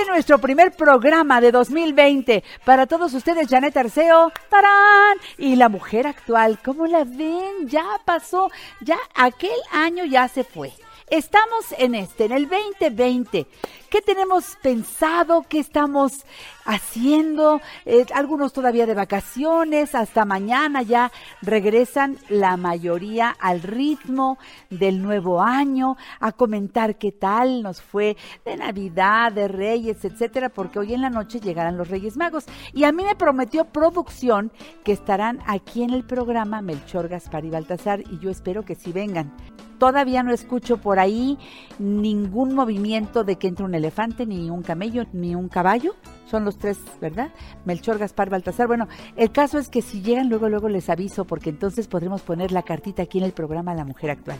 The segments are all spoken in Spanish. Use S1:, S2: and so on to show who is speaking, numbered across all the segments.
S1: Es nuestro primer programa de 2020. Para todos ustedes, Janet Arceo, ¡tarán! Y la mujer actual, ¿cómo la ven? Ya pasó, ya aquel año ya se fue. Estamos en este, en el 2020. ¿Qué tenemos pensado? ¿Qué estamos haciendo? Eh, algunos todavía de vacaciones, hasta mañana ya regresan la mayoría al ritmo del nuevo año, a comentar qué tal nos fue de Navidad, de Reyes, etcétera, porque hoy en la noche llegarán los Reyes Magos. Y a mí me prometió producción que estarán aquí en el programa Melchor, Gaspar y Baltasar, y yo espero que sí vengan. Todavía no escucho por ahí ningún movimiento de que entre un elefante, ni un camello, ni un caballo. Son los tres, ¿verdad? Melchor, Gaspar, Baltasar. Bueno, el caso es que si llegan, luego, luego les aviso, porque entonces podremos poner la cartita aquí en el programa La Mujer Actual.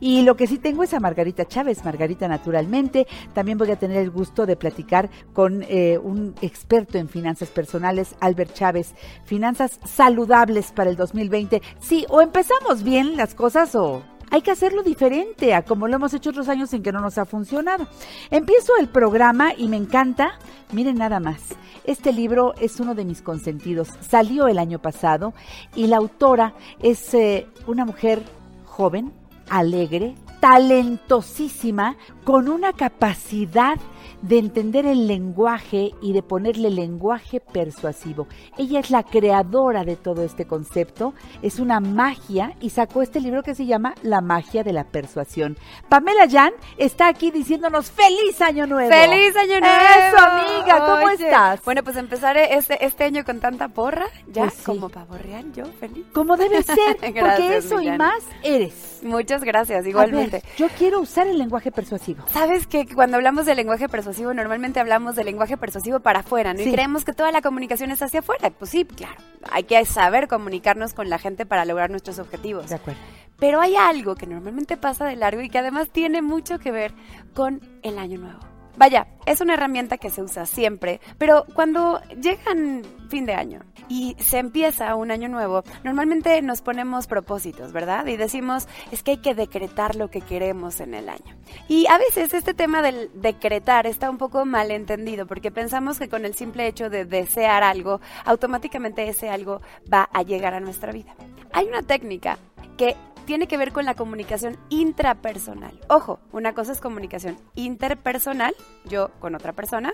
S1: Y lo que sí tengo es a Margarita Chávez, Margarita naturalmente. También voy a tener el gusto de platicar con eh, un experto en finanzas personales, Albert Chávez. Finanzas saludables para el 2020. Sí, o empezamos bien las cosas o hay que hacerlo diferente a como lo hemos hecho otros años en que no nos ha funcionado. Empiezo el programa y me encanta, miren nada más, este libro es uno de mis consentidos, salió el año pasado y la autora es eh, una mujer joven, alegre, talentosísima, con una capacidad de entender el lenguaje y de ponerle lenguaje persuasivo. Ella es la creadora de todo este concepto, es una magia y sacó este libro que se llama La magia de la persuasión. Pamela Jan está aquí diciéndonos feliz año nuevo.
S2: ¡Feliz año nuevo!
S1: Eso, amiga, ¿cómo
S2: Oye,
S1: estás?
S2: Bueno, pues empezaré este, este año con tanta porra, ya
S1: Pues sí.
S2: como pavo real, yo feliz.
S1: Como debe ser, porque
S2: Gracias,
S1: eso y más eres.
S2: Muchas gracias,
S1: A
S2: igualmente.
S1: ver, yo quiero usar el lenguaje persuasivo.
S2: Sabes que cuando hablamos de lenguaje persuasivo, normalmente hablamos de lenguaje persuasivo para afuera, ¿no?
S1: Sí.
S2: Y creemos que toda la comunicación es hacia afuera. Pues sí, claro. Hay que saber comunicarnos con la gente para lograr nuestros objetivos.
S1: De acuerdo.
S2: Pero hay algo que normalmente pasa de largo y que además tiene mucho que ver con el año nuevo. Vaya, es una herramienta que se usa siempre, pero cuando llegan fin de año y se empieza un año nuevo, normalmente nos ponemos propósitos, ¿verdad? Y decimos, es que hay que decretar lo que queremos en el año. Y a veces este tema del decretar está un poco mal entendido, porque pensamos que con el simple hecho de desear algo, automáticamente ese algo va a llegar a nuestra vida. Hay una técnica que tiene que ver con la comunicación intrapersonal. Ojo, una cosa es comunicación interpersonal, yo con otra persona,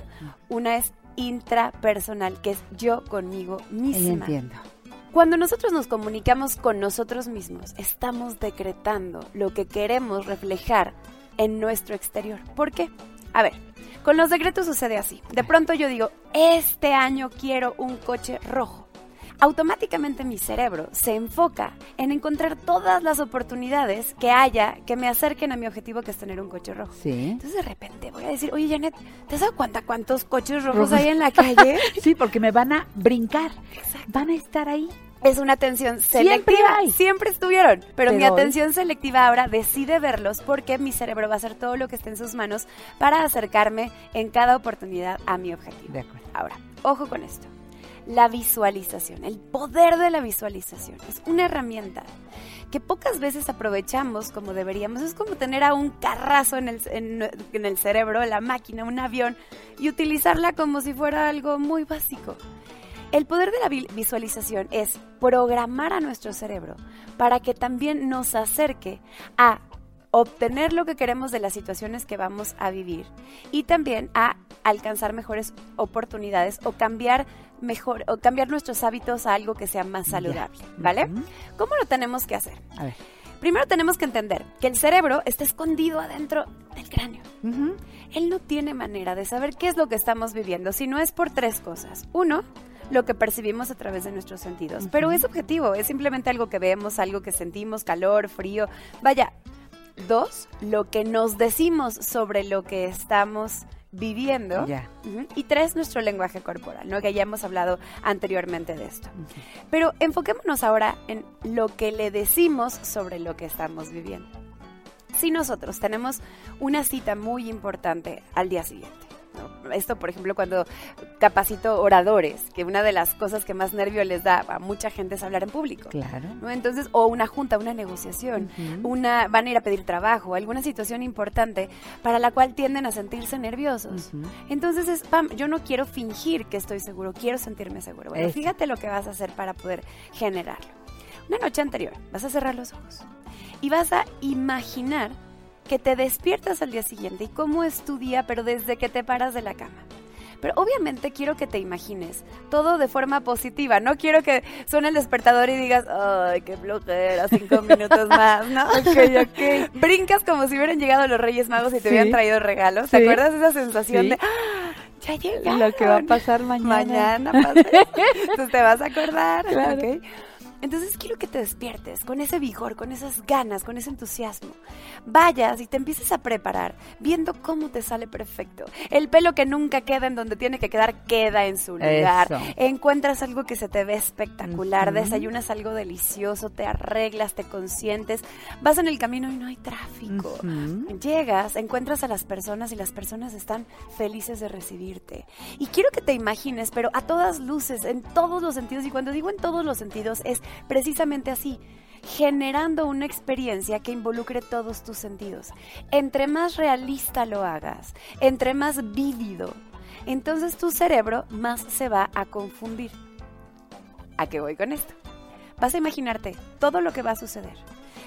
S2: una es intrapersonal, que es yo conmigo
S1: Ahí
S2: misma.
S1: entiendo.
S2: Cuando nosotros nos comunicamos con nosotros mismos, estamos decretando lo que queremos reflejar en nuestro exterior. ¿Por qué? A ver, con los decretos sucede así. De pronto yo digo, este año quiero un coche rojo. Automáticamente mi cerebro se enfoca en encontrar todas las oportunidades que haya que me acerquen a mi objetivo que es tener un coche rojo.
S1: Sí.
S2: Entonces de repente voy a decir, oye Janet, ¿te has dado cuenta cuántos coches rojos
S1: Rojos.
S2: hay en la calle?
S1: Sí, porque me van a brincar. Van a estar ahí.
S2: es una atención
S1: Siempre
S2: selectiva.
S1: hay.
S2: Siempre estuvieron. Pero, mi
S1: Pero hoy-
S2: atención selectiva ahora decide verlos porque mi cerebro va a hacer todo lo que esté en sus manos para acercarme en cada oportunidad a mi objetivo.
S1: De acuerdo.
S2: Ahora, ojo con esto. La visualización, el poder de la visualización es una herramienta que pocas veces aprovechamos como deberíamos. Es como tener a un carrazo en el, en, en el cerebro, la máquina, un avión, y utilizarla como si fuera algo muy básico. El poder de la vi- visualización es programar a nuestro cerebro para que también nos acerque a obtener lo que queremos de las situaciones que vamos a vivir y también a alcanzar mejores oportunidades o cambiar mejor o cambiar nuestros hábitos a algo que sea más saludable, ¿vale? ¿Cómo lo tenemos que hacer?
S1: A ver.
S2: Primero tenemos que entender que el cerebro está escondido adentro del cráneo. Él no tiene manera de saber qué es lo que estamos viviendo si no es por tres cosas. Uno, lo que percibimos a través de nuestros sentidos. Pero es objetivo, es simplemente algo que vemos, algo que sentimos, calor, frío. Vaya. Dos, lo que nos decimos sobre lo que estamos viviendo. Y tres, nuestro lenguaje corporal, ¿no? Que ya hemos hablado anteriormente de esto. Pero enfoquémonos ahora en lo que le decimos sobre lo que estamos viviendo. Si nosotros tenemos una cita muy importante al día siguiente, ¿no? esto por ejemplo cuando capacito oradores, que una de las cosas que más nervio les da a mucha gente es hablar en público.
S1: Claro.
S2: ¿no? Entonces, o una junta, una negociación, una van a ir a pedir trabajo, alguna situación importante para la cual tienden a sentirse nerviosos. Entonces es, Pam, yo no quiero fingir que estoy seguro, quiero sentirme seguro. Bueno, fíjate lo que vas a hacer para poder generarlo. Una noche anterior, vas a cerrar los ojos y vas a imaginar que te despiertas al día siguiente y cómo es tu día, pero desde que te paras de la cama. Pero obviamente quiero que te imagines todo de forma positiva. No quiero que suene el despertador y digas, ay, qué flojera, cinco minutos más, ¿no?
S1: Ok, ok.
S2: Brincas como si hubieran llegado los Reyes Magos y te
S1: Sí.
S2: hubieran traído regalos. ¿Te
S1: Sí.
S2: acuerdas de esa sensación
S1: Sí.
S2: de, "Ah, ya llegaron?
S1: Lo que va a pasar mañana.
S2: Mañana pasa. Entonces te vas a acordar.
S1: Claro.
S2: ¿ok? Entonces quiero que te despiertes con ese vigor, con esas ganas, con ese entusiasmo. Vayas y te empieces a preparar, viendo cómo te sale perfecto. El pelo que nunca queda en donde tiene que quedar, queda en su lugar.
S1: Eso.
S2: Encuentras algo que se te ve espectacular, desayunas algo delicioso, te arreglas, te consientes, vas en el camino y no hay tráfico. Llegas, encuentras a las personas y las personas están felices de recibirte. Y quiero que te imagines, pero a todas luces, en todos los sentidos, y cuando digo en todos los sentidos es precisamente así, generando una experiencia que involucre todos tus sentidos. Entre más realista lo hagas, entre más vívido, entonces tu cerebro más se va a confundir. ¿A qué voy con esto? Vas a imaginarte todo lo que va a suceder,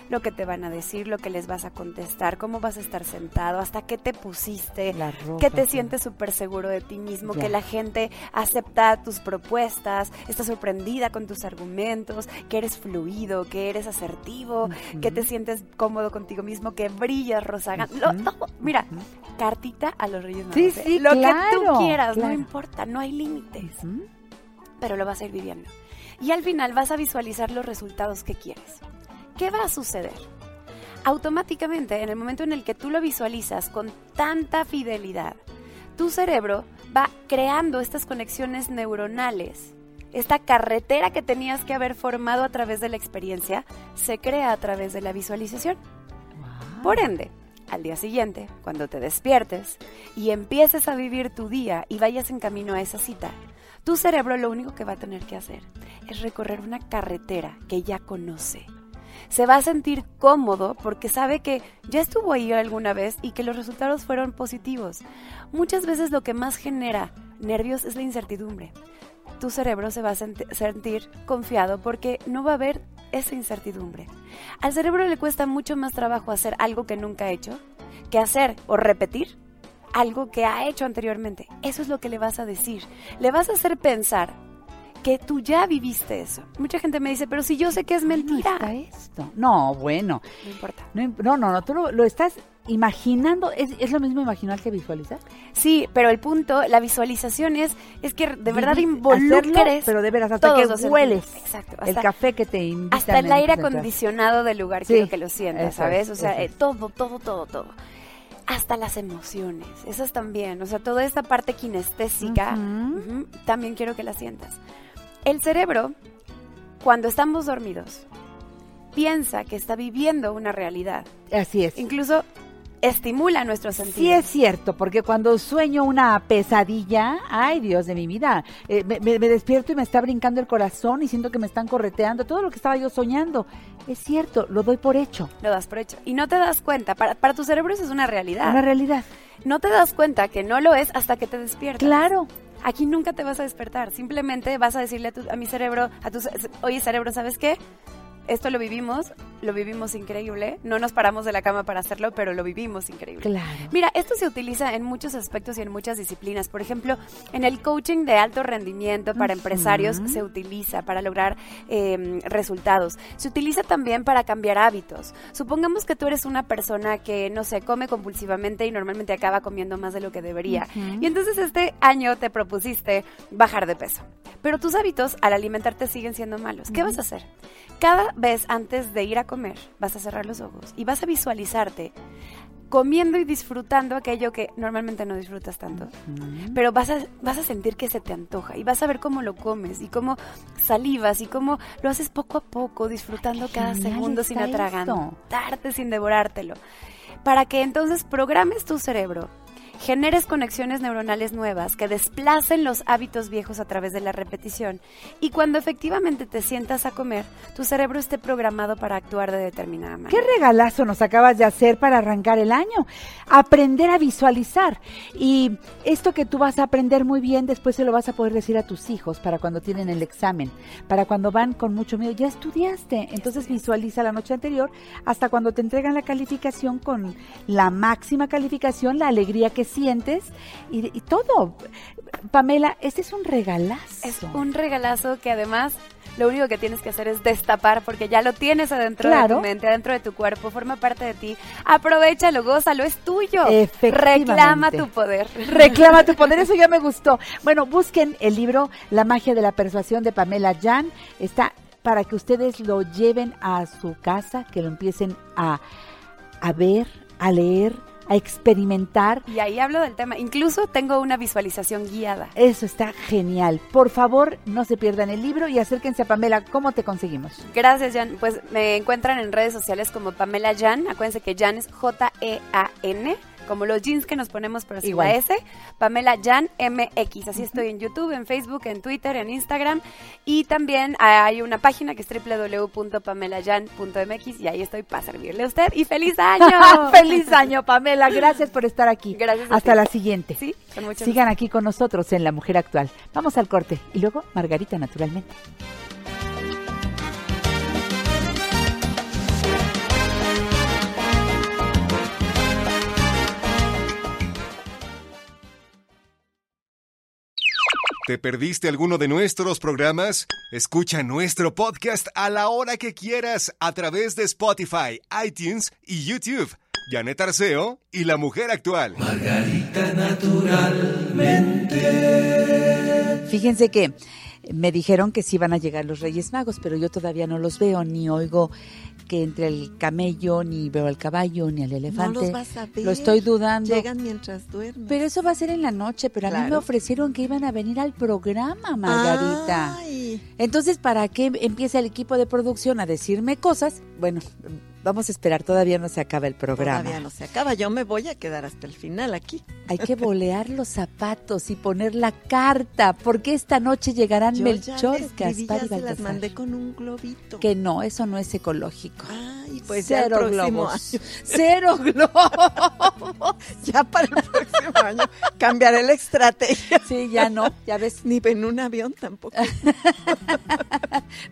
S2: lo que te van a decir, lo que les vas a contestar, cómo vas a estar sentado, hasta qué te pusiste,
S1: ropa,
S2: que te sientes súper seguro de ti mismo,
S1: Ya.
S2: que la gente acepta tus propuestas, está sorprendida con tus argumentos, que eres fluido, que eres asertivo, que te sientes cómodo contigo mismo, que brillas,
S1: Ujú.
S2: todo- mira, cartita a los Reyes Magos.
S1: Sí,
S2: ¿eh?
S1: sí,
S2: Lo que tú quieras, no importa, no hay límites pero lo vas a ir viviendo. Y al final vas a visualizar los resultados que quieres. ¿Qué va a suceder? Automáticamente, en el momento en el que tú lo visualizas con tanta fidelidad, tu cerebro va creando estas conexiones neuronales. Esta carretera que tenías que haber formado a través de la experiencia se crea a través de la visualización. Por ende, al día siguiente, cuando te despiertes y empieces a vivir tu día y vayas en camino a esa cita, tu cerebro lo único que va a tener que hacer es recorrer una carretera que ya conoce. Se va a sentir cómodo porque sabe que ya estuvo ahí alguna vez y que los resultados fueron positivos. Muchas veces lo que más genera nervios es la incertidumbre. Tu cerebro se va a sent- sentir confiado porque no va a haber esa incertidumbre. Al cerebro le cuesta mucho más trabajo hacer algo que nunca ha hecho que hacer o repetir algo que ha hecho anteriormente. Eso es lo que le vas a decir. Le vas a hacer pensar que tú ya viviste eso. Mucha gente me dice, pero si yo sé que es
S1: ¿Cómo
S2: mentira.
S1: está esto? No, bueno.
S2: No importa.
S1: No, no, no, no, tú lo, lo estás imaginando. ¿Es, es lo mismo imaginar que visualizar?
S2: Sí, pero el punto, la visualización es, es que de verdad
S1: Vivi-
S2: involucres
S1: pero de veras, hasta que hueles.
S2: Exacto.
S1: el café que te invita.
S2: Hasta el aire acondicionado del lugar
S1: Sí,
S2: quiero que lo sientas, ¿sabes?
S1: es,
S2: o sea, eh, todo, todo, todo, todo. Hasta las emociones, esas también. O sea, toda esta parte kinestésica, también quiero que la sientas. El cerebro, cuando estamos dormidos, piensa que está viviendo una realidad.
S1: Así es.
S2: Incluso estimula nuestros sentidos.
S1: Sí es cierto, porque cuando sueño una pesadilla, ay Dios de mi vida, eh, me, me- me despierto y me está brincando el corazón y siento que me están correteando todo lo que estaba yo soñando. Es cierto, lo doy por hecho.
S2: Lo das por hecho. Y no te das cuenta. Para, para tu cerebro eso es una realidad.
S1: Una realidad.
S2: No te das cuenta que no lo es hasta que te despiertas.
S1: Claro.
S2: Aquí nunca te vas a despertar. Simplemente vas a decirle a, tu- a mi cerebro, a tu, oye cerebro, ¿sabes qué? Esto lo vivimos, lo vivimos increíble. No nos paramos de la cama para hacerlo, pero lo vivimos increíble.
S1: Claro.
S2: Mira, esto se utiliza en muchos aspectos y en muchas disciplinas. Por ejemplo, en el coaching de alto rendimiento para empresarios se utiliza para lograr eh, resultados. Se utiliza también para cambiar hábitos. Supongamos que tú eres una persona que, no sé, come compulsivamente y normalmente acaba comiendo más de lo que debería. Y entonces este año te propusiste bajar de peso. Pero tus hábitos al alimentarte siguen siendo malos. ¿Qué vas a hacer? Cada vez antes de ir a comer, vas a cerrar los ojos y vas a visualizarte comiendo y disfrutando aquello que normalmente no disfrutas tanto. Pero vas a, vas a sentir que se te antoja y vas a ver cómo lo comes y cómo salivas y cómo lo haces poco a poco, disfrutando cada segundo sin atragantarte, sin devorártelo. Para que entonces programes tu cerebro generes conexiones neuronales nuevas que desplacen los hábitos viejos a través de la repetición y cuando efectivamente te sientas a comer, tu cerebro esté programado para actuar de determinada
S1: ¿Qué
S2: manera.
S1: regalazo nos acabas de hacer para arrancar el año? Aprender a visualizar. Y esto que tú vas a aprender muy bien, después se lo vas a poder decir a tus hijos para cuando tienen el examen, para cuando van con mucho miedo. Ya estudiaste, entonces visualiza la noche anterior hasta cuando te entregan la calificación con la máxima calificación, la alegría que sientes y, y todo. Pamela, este es un regalazo.
S2: Es un regalazo que además lo único que tienes que hacer es destapar porque ya lo tienes adentro de tu mente, adentro de tu cuerpo, forma parte de ti. Aprovechalo, gózalo, es tuyo.
S1: Efectivamente.
S2: Reclama tu poder.
S1: Reclama tu poder, eso ya me gustó. Bueno, busquen el libro La magia de la persuasión de Pamela Jan. Está para que ustedes lo lleven a su casa, que lo empiecen a, a ver, a leer, a experimentar.
S2: Y ahí hablo del tema. Incluso tengo una visualización guiada.
S1: Eso está genial. Por favor, no se pierdan el libro y acérquense a Pamela. ¿Cómo te conseguimos?
S2: Gracias, Jan. Pues me encuentran en redes sociales como Pamela Jan. Acuérdense que Jan es J-E-A-N, como los jeans que nos ponemos por sin
S1: Igual.
S2: la S. Pamela Jan MX. Así estoy en YouTube, en Facebook, en Twitter, en Instagram. Y también hay una página que es www.pamelajan.mx y ahí estoy para servirle a usted. ¡Y feliz año!
S1: ¡Feliz año, Pamela! Gracias por estar aquí.
S2: Gracias
S1: Hasta
S2: ti.
S1: la siguiente.
S2: Sí, con mucho
S1: Sigan aquí con nosotros en La Mujer Actual. Vamos al corte y luego Margarita, naturalmente.
S3: ¿Te perdiste alguno de nuestros programas? Escucha nuestro podcast a la hora que quieras a través de Spotify, iTunes y YouTube. Janet Arceo y la mujer actual.
S1: Fíjense que me dijeron que sí van a llegar los Reyes Magos, pero yo todavía no los veo, ni oigo que entre el camello, ni veo al caballo, ni al elefante.
S4: No los vas a ver.
S1: Lo estoy dudando.
S4: Llegan mientras duermes.
S1: Pero eso va a ser en la noche, pero a mí me ofrecieron que iban a venir al programa, Margarita.
S4: Ay,
S1: Entonces, ¿para qué empieza el equipo de producción a decirme cosas? Bueno, vamos a esperar, todavía no se acaba el programa.
S4: todavía no se acaba. Yo me voy a quedar hasta el final aquí.
S1: Hay que bolear los zapatos y poner la carta, porque esta noche llegarán
S4: Yo
S1: Melchor,
S4: ya
S1: Gaspar y
S4: las
S1: Baltasar.
S4: mandé con un globito.
S1: Que no, eso no es ecológico.
S4: Ay, pues ya
S1: Cero
S4: próximo
S1: globos.
S4: año.
S1: Cero globos.
S4: Ya para el próximo año cambiaré la estrategia.
S1: Sí, ya no, ya ves.
S4: Ni en un avión tampoco.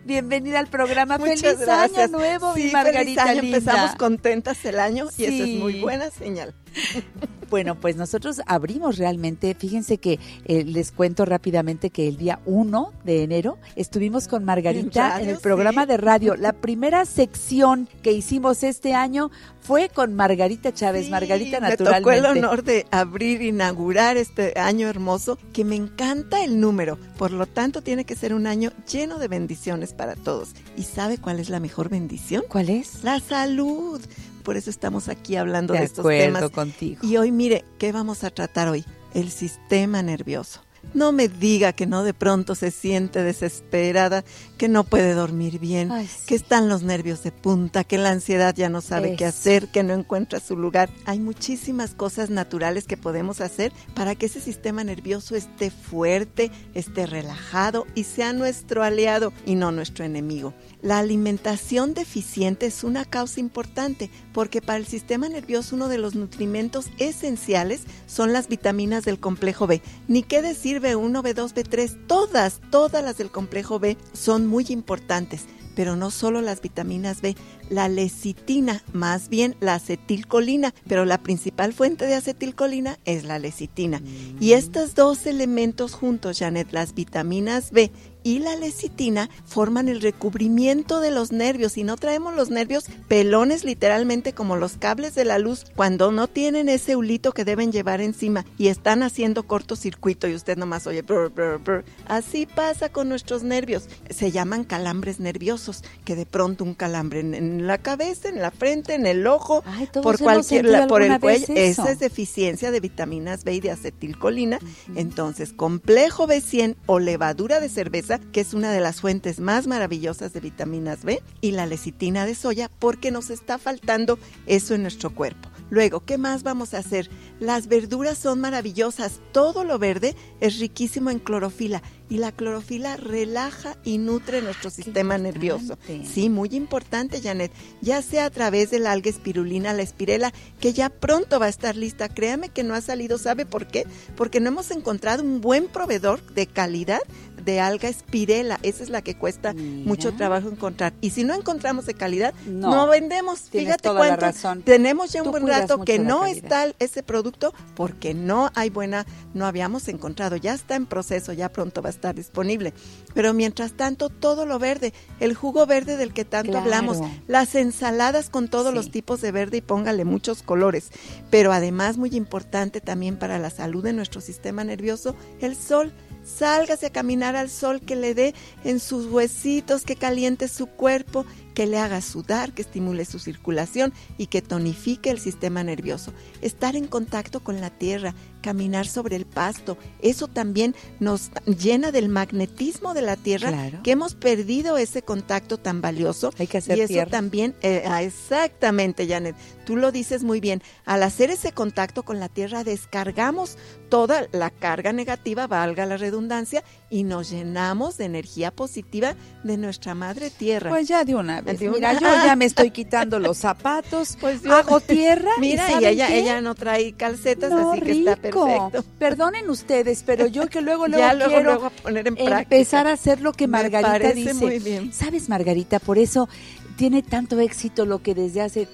S1: Bienvenida al programa.
S4: Muchas
S1: feliz
S4: gracias.
S1: año nuevo,
S4: Sí,
S1: mi
S4: feliz año.
S1: linda.
S4: Empezamos contentas el año y eso es
S1: Sí.
S4: muy buena señal.
S1: Bueno, pues nosotros abrimos realmente, fíjense que eh, les cuento rápidamente que el día 1 de enero estuvimos con Margarita
S4: En
S1: en, el programa
S4: sí.
S1: de radio. La primera sección que hicimos este año fue con Margarita Chávez,
S4: Sí,
S1: Margarita
S4: Me
S1: naturalmente.
S4: tocó el honor de abrir, inaugurar este año hermoso, que me encanta el número. Por lo tanto, tiene que ser un año lleno de bendiciones para todos. ¿Y sabe cuál es la mejor bendición?
S1: ¿Cuál es?
S4: La salud. Por eso estamos aquí hablando
S1: De
S4: de, estos temas.
S1: contigo.
S4: Y hoy, mire, ¿qué vamos a tratar hoy? El sistema nervioso. No me diga que no de pronto se siente desesperada, que no puede dormir bien,
S1: Ay, sí.
S4: que están los nervios de punta, que la ansiedad ya no sabe qué hacer, que no encuentra su lugar. Hay muchísimas cosas naturales que podemos hacer para que ese sistema nervioso esté fuerte, esté relajado y sea nuestro aliado y no nuestro enemigo. La alimentación deficiente es una causa importante porque para el sistema nervioso uno de los nutrimentos esenciales son las vitaminas del complejo B. Ni qué decir B1, B2, B3, todas, todas las del complejo B son muy importantes. pero no solo las vitaminas B, la lecitina, más bien la acetilcolina, pero la principal fuente de acetilcolina es la lecitina. Y estos dos elementos juntos, Janet, las vitaminas B y la lecitina forman el recubrimiento de los nervios y no traemos los nervios pelones literalmente como los cables de la luz cuando no tienen ese hulito que deben llevar encima y están haciendo cortocircuito y usted nomás oye brr, brr, brr. así pasa con nuestros nervios se llaman calambres nerviosos que de pronto un calambre en, en la cabeza en la frente en el ojo
S1: Ay,
S4: por cualquier la- por el cuello
S1: eso.
S4: esa es deficiencia de vitaminas B y de acetilcolina entonces complejo B100 o levadura de cerveza que es una de las fuentes más maravillosas de vitaminas B y la lecitina de soya porque nos está faltando eso en nuestro cuerpo Luego, ¿qué más vamos a hacer? Las verduras son maravillosas. Todo lo verde es riquísimo en clorofila y la clorofila relaja y nutre nuestro sistema nervioso. Sí, muy importante, Janet. Ya sea a través del alga espirulina, la espirela, que ya pronto va a estar lista. Créame que no ha salido. ¿Sabe por qué? Porque no hemos encontrado un buen proveedor de calidad de alga espirela. Esa es la que cuesta
S1: Mira.
S4: mucho trabajo encontrar. Y si no encontramos de calidad,
S1: No.
S4: no, vendemos.
S1: Tienes
S4: Fíjate
S1: toda la
S4: cuánto.
S1: razón.
S4: Tenemos ya un
S1: Tú
S4: buen rato que no
S1: calidad.
S4: está ese producto porque no hay buena, no habíamos encontrado. Ya está en proceso, ya pronto va a estar disponible. Pero mientras tanto, todo lo verde, el jugo verde del que tanto
S1: Claro.
S4: hablamos, las ensaladas con todos
S1: Sí.
S4: los tipos de verde y póngale muchos colores. Pero además, muy importante también para la salud de nuestro sistema nervioso, el sol. Sálgase a caminar al sol que le dé en sus huesitos, que caliente su cuerpo, que le haga sudar, que estimule su circulación y que tonifique el sistema nervioso. Estar en contacto con la tierra, caminar sobre el pasto, eso también nos llena del magnetismo de la tierra,
S1: Claro.
S4: que hemos perdido ese contacto tan valioso.
S1: Hay que hacer
S4: y eso
S1: tierra.
S4: también, eh, ah, exactamente, Janet, tú lo dices muy bien. Al hacer ese contacto con la tierra, descargamos toda la carga negativa, valga la redundancia, y nos llenamos de energía positiva de nuestra madre tierra.
S1: Pues ya de una vez.
S4: De
S1: Mira,
S4: una-
S1: yo ya me estoy quitando los zapatos,
S4: Pues yo-
S1: hago tierra.
S4: Mira, y,
S1: ¿saben
S4: ella,
S1: qué?
S4: ella no trae calcetas,
S1: No,
S4: así que está
S1: rico.
S4: perfecto.
S1: Perdonen ustedes, pero yo que luego, luego
S4: ya luego,
S1: quiero
S4: luego a poner en práctica.
S1: empezar a hacer lo que Margarita dice.
S4: muy bien.
S1: ¿Sabes, Margarita? Por eso tiene tanto éxito lo que desde hace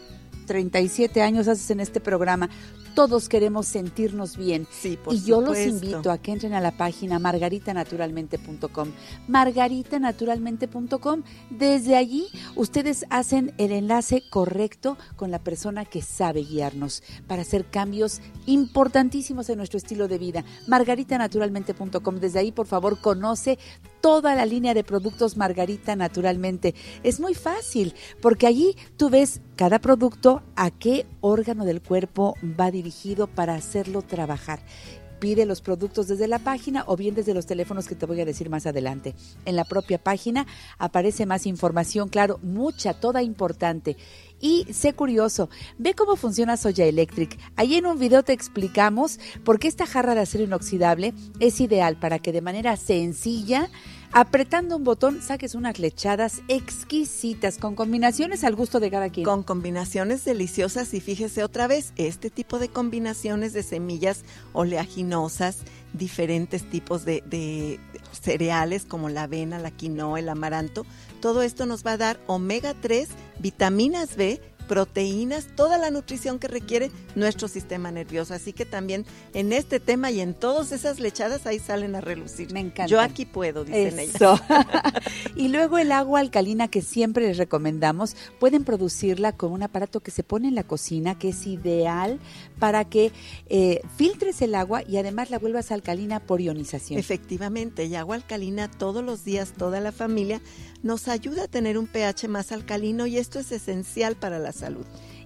S1: 37 años haces en este programa. Todos queremos sentirnos bien.
S4: Sí, por
S1: y yo los invito a que entren a la página margaritanaturalmente.com. Margaritanaturalmente.com. Desde allí ustedes hacen el enlace correcto con la persona que sabe guiarnos para hacer cambios importantísimos en nuestro estilo de vida. Margaritanaturalmente.com. Desde ahí, por favor, conoce toda la línea de productos Margarita Naturalmente. Es muy fácil porque allí tú ves cada producto a qué órgano del cuerpo va dirigido para hacerlo trabajar. Pide los productos desde la página o bien desde los teléfonos que te voy a decir más adelante. En la propia página aparece más información, claro, mucha, toda importante. Y sé curioso, ve cómo funciona Soya Electric. Allí en un video te explicamos por qué esta jarra de acero inoxidable es ideal para que de manera sencilla, apretando un botón, saques unas lechadas exquisitas con combinaciones al gusto de cada quien.
S4: Con combinaciones deliciosas y fíjese otra vez, este tipo de combinaciones de semillas oleaginosas, diferentes tipos de, de cereales como la avena, la quinoa, el amaranto, todo esto nos va a dar omega 3, vitaminas B, proteínas, toda la nutrición que requiere nuestro sistema nervioso. Así que también en este tema y en todas esas lechadas ahí salen a relucir.
S1: Me encanta.
S4: Yo aquí puedo, dicen ellas.
S1: Eso. y luego el agua alcalina que siempre les recomendamos, pueden producirla con un aparato que se pone en la cocina, que es ideal para que eh, filtres el agua y además la vuelvas alcalina por ionización.
S4: Efectivamente, y agua alcalina todos los días, toda la familia, nos ayuda a tener un pH más alcalino y esto es esencial para la salud.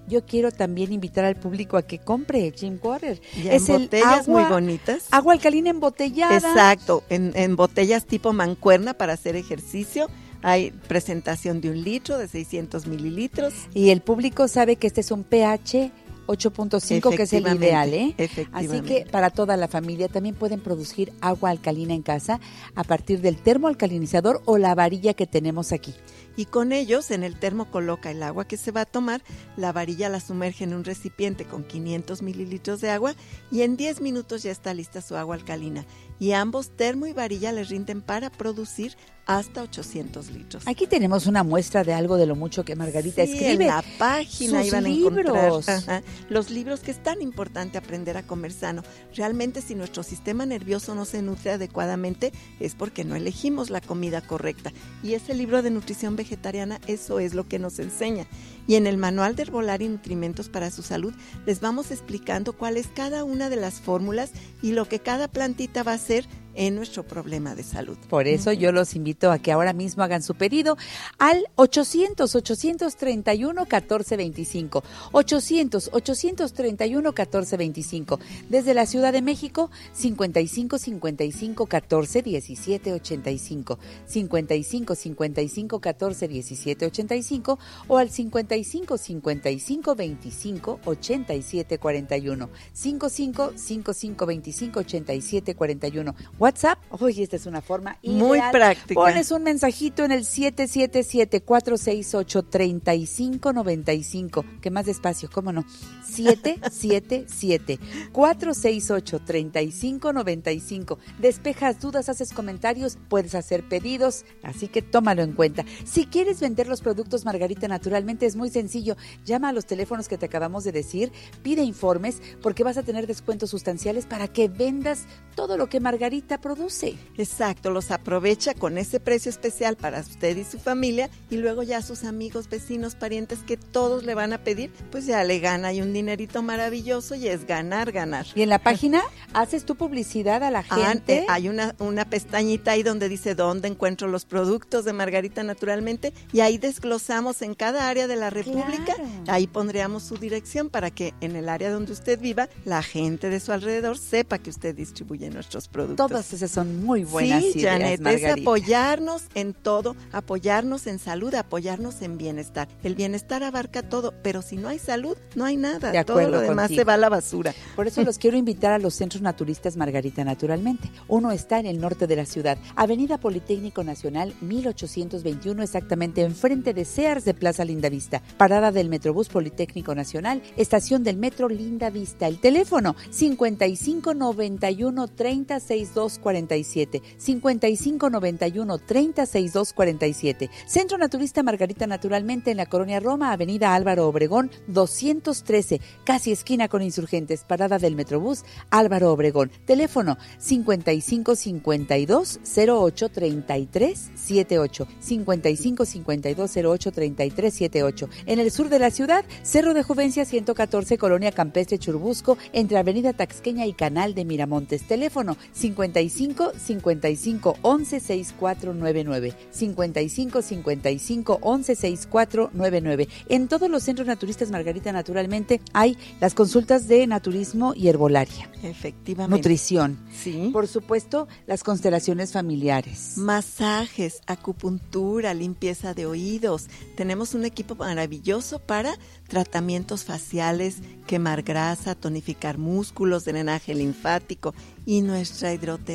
S1: Yo quiero también invitar al público a que compre Jim Water.
S4: Y
S1: es
S4: en
S1: el
S4: botellas
S1: agua,
S4: muy bonitas.
S1: Agua alcalina embotellada.
S4: Exacto, en, en botellas tipo mancuerna para hacer ejercicio. Hay presentación de un litro, de 600 mililitros.
S1: Y el público sabe que este es un pH 8.5 que es el ideal, ¿eh? Así que para toda la familia también pueden producir agua alcalina en casa a partir del termoalcalinizador o la varilla que tenemos aquí.
S4: Y con ellos en el termo coloca el agua que se va a tomar, la varilla la sumerge en un recipiente con 500 mililitros de agua y en 10 minutos ya está lista su agua alcalina. Y ambos termo y varilla les rinden para producir hasta 800 litros.
S1: Aquí tenemos una muestra de algo de lo mucho que Margarita
S4: Sí,
S1: escribe.
S4: En la página
S1: Sus
S4: iban a encontrar ajá, los libros que es tan importante aprender a comer sano. Realmente si nuestro sistema nervioso no se nutre adecuadamente es porque no elegimos la comida correcta. Y ese libro de nutrición vegetariana eso es lo que nos enseña. Y en el manual de herbolaria y nutrimentos para su salud les vamos explicando cuál es cada una de las fórmulas y lo que cada plantita va a hacer en nuestro problema de salud.
S1: Por eso yo los invito a que ahora mismo hagan su pedido al 800-831-1425. 800-831-1425. Desde la Ciudad de México, 55-55-14-1785. 55-55-14-1785 o al 55-55-25-8741. 55-55-25-8741. WhatsApp, oye, esta es una forma
S4: Muy
S1: ideal.
S4: práctica.
S1: Pones un mensajito en el 777-468-3595. Que más despacio, ¿cómo no? 777-468-3595. Despejas dudas, haces comentarios, puedes hacer pedidos, así que tómalo en cuenta. Si quieres vender los productos Margarita naturalmente, es muy sencillo. Llama a los teléfonos que te acabamos de decir, pide informes, porque vas a tener descuentos sustanciales para que vendas todo lo que Margarita produce.
S4: Exacto, los aprovecha con ese precio especial para usted y su familia y luego ya sus amigos, vecinos, parientes que todos le van a pedir, pues ya le gana y un dinerito maravilloso y es ganar, ganar.
S1: Y en la página haces tu publicidad a la
S4: Ah,
S1: gente.
S4: eh, hay una, una pestañita ahí donde dice dónde encuentro los productos de Margarita Naturalmente y ahí desglosamos en cada área de la República.
S1: Claro.
S4: Ahí pondríamos su dirección para que en el área donde usted viva, la gente de su alrededor sepa que usted distribuye nuestros productos.
S1: Todas esas son muy buenas
S4: sí,
S1: ideas,
S4: Janet, es apoyarnos en todo, apoyarnos en salud, apoyarnos en bienestar. El bienestar abarca todo, pero si no hay salud, no hay nada.
S1: De
S4: todo lo demás
S1: contigo.
S4: se va a la basura.
S1: Por eso los quiero invitar a los centros naturistas Margarita Naturalmente. Uno está en el norte de la ciudad, Avenida Politécnico Nacional 1821, exactamente enfrente de Sears de Plaza Linda Vista. Parada del Metrobús Politécnico Nacional, estación del Metro Linda Vista. El teléfono 5591 306247. 5591 306247. Centro Naturista Margarita Naturalmente en la Colonia Roma, Avenida Álvaro Obregón 213, casi esquina con insurgentes, parada del Metrobús Álvaro Obregón. Teléfono 5552 08 33 78. 5552 08 33 78. En el sur de la ciudad, Cerro de Juvencia 114, Colonia Campestre Churbusco, entre Avenida Taxqueña y Canal de Miramontes. Teléfono 55 55 11 6499. 55 55 11 6499. En todos los centros naturistas Margarita Naturalmente hay las consultas de naturismo y herbolaria.
S4: Efectivamente.
S1: Nutrición.
S4: Sí.
S1: Por supuesto, las constelaciones familiares.
S4: Masajes, acupuntura, limpieza de oídos. Tenemos un equipo maravilloso para tratamientos faciales, quemar grasa, tonificar músculos, drenaje linfático y nuestra hidroterapia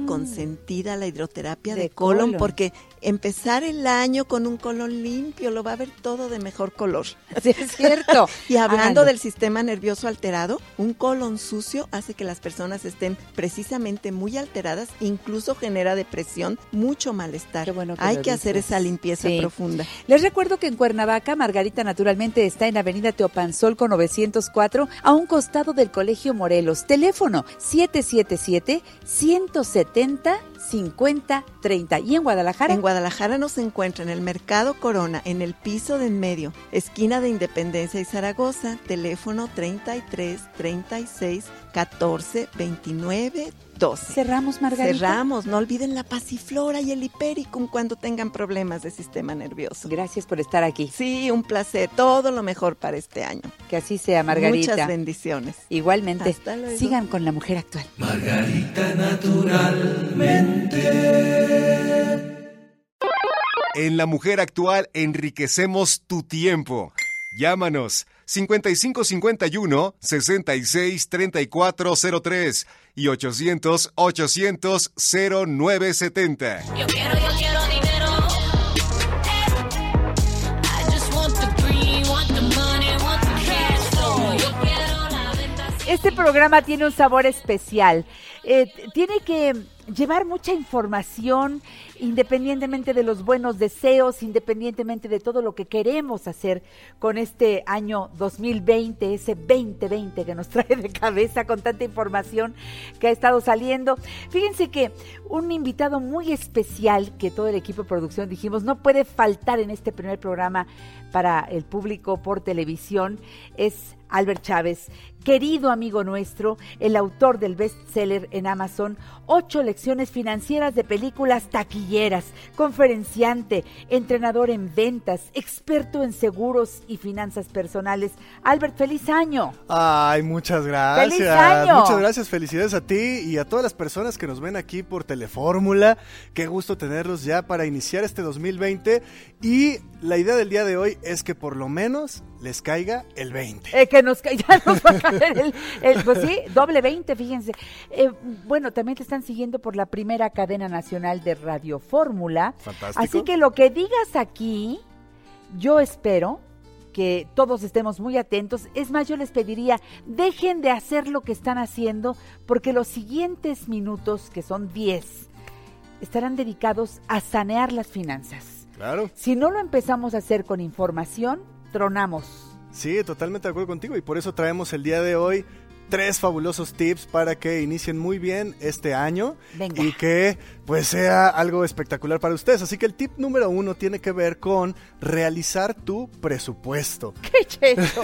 S1: Mm.
S4: consentida, la hidroterapia de,
S1: De
S4: colon,
S1: colon.
S4: porque empezar el año con un colon limpio lo va a ver todo de mejor color.
S1: Sí, es cierto.
S4: Y hablando del sistema nervioso alterado, un colon sucio hace que las personas estén precisamente muy alteradas, incluso genera depresión, mucho malestar.
S1: Qué bueno que
S4: Hay que hacer esa limpieza
S1: Sí.
S4: profunda.
S1: Les recuerdo que en Cuernavaca, Margarita naturalmente está en Avenida Teopanzol con 904, a un costado del Colegio Morelos. Teléfono 777-170-5030. Y en Guadalajara,
S4: En Guadalajara nos encuentra en el Mercado Corona, en el piso de en medio, esquina de Independencia y Zaragoza, teléfono 33 36 14 29 12.
S1: cerramos, Margarita.
S4: Cerramos, no olviden la pasiflora y el hipericum cuando tengan problemas de sistema nervioso.
S1: Gracias por estar aquí.
S4: Sí, un placer. Todo lo mejor para este año.
S1: Que así sea, Margarita.
S4: Muchas bendiciones.
S1: Igualmente,
S4: Hasta luego.
S1: sigan con la mujer actual.
S3: En La Mujer Actual enriquecemos tu tiempo. Llámanos 5551 66 3403 y 800 800 0970.
S5: Yo quiero, yo quiero
S1: Este programa tiene un sabor especial. Eh, tiene que llevar mucha información, independientemente de los buenos deseos, independientemente de todo lo que queremos hacer con este año 2020, ese 2020 que nos trae de cabeza con tanta información que ha estado saliendo. Fíjense que un invitado muy especial que todo el equipo de producción dijimos no puede faltar en este primer programa para el público por televisión es Albert Chávez, querido amigo nuestro, el autor del bestseller en Amazon, Ocho lecciones financieras de películas taquilleras, conferenciante, entrenador en ventas, experto en seguros y finanzas personales. Albert, feliz año.
S6: Ay, muchas gracias.
S1: ¡Feliz año!
S6: Muchas gracias, felicidades a ti y a todas las personas que nos ven aquí por Telefórmula. Qué gusto tenerlos ya para iniciar este 2020 y la idea del día de hoy es que por lo menos les caiga el 20.
S1: Eh, que nos, ya nos va a caer el, el- pues sí, doble 20, fíjense. Eh, bueno, también te están siguiendo por la primera cadena nacional de Radio Fórmula.
S6: Fantástico.
S1: Así que lo que digas aquí, yo espero que todos estemos muy atentos. Es más, yo les pediría, dejen de hacer lo que están haciendo, porque los siguientes minutos, que son 10, estarán dedicados a sanear las finanzas.
S6: Claro.
S1: Si no lo empezamos a hacer con información, tronamos.
S6: Sí, totalmente de acuerdo contigo y por eso traemos el día de hoy tres fabulosos tips para que inicien muy bien este año
S1: Venga.
S6: y que pues sea algo espectacular para ustedes. Así que el tip número uno tiene que ver con realizar tu presupuesto.
S1: ¡Qué cheto!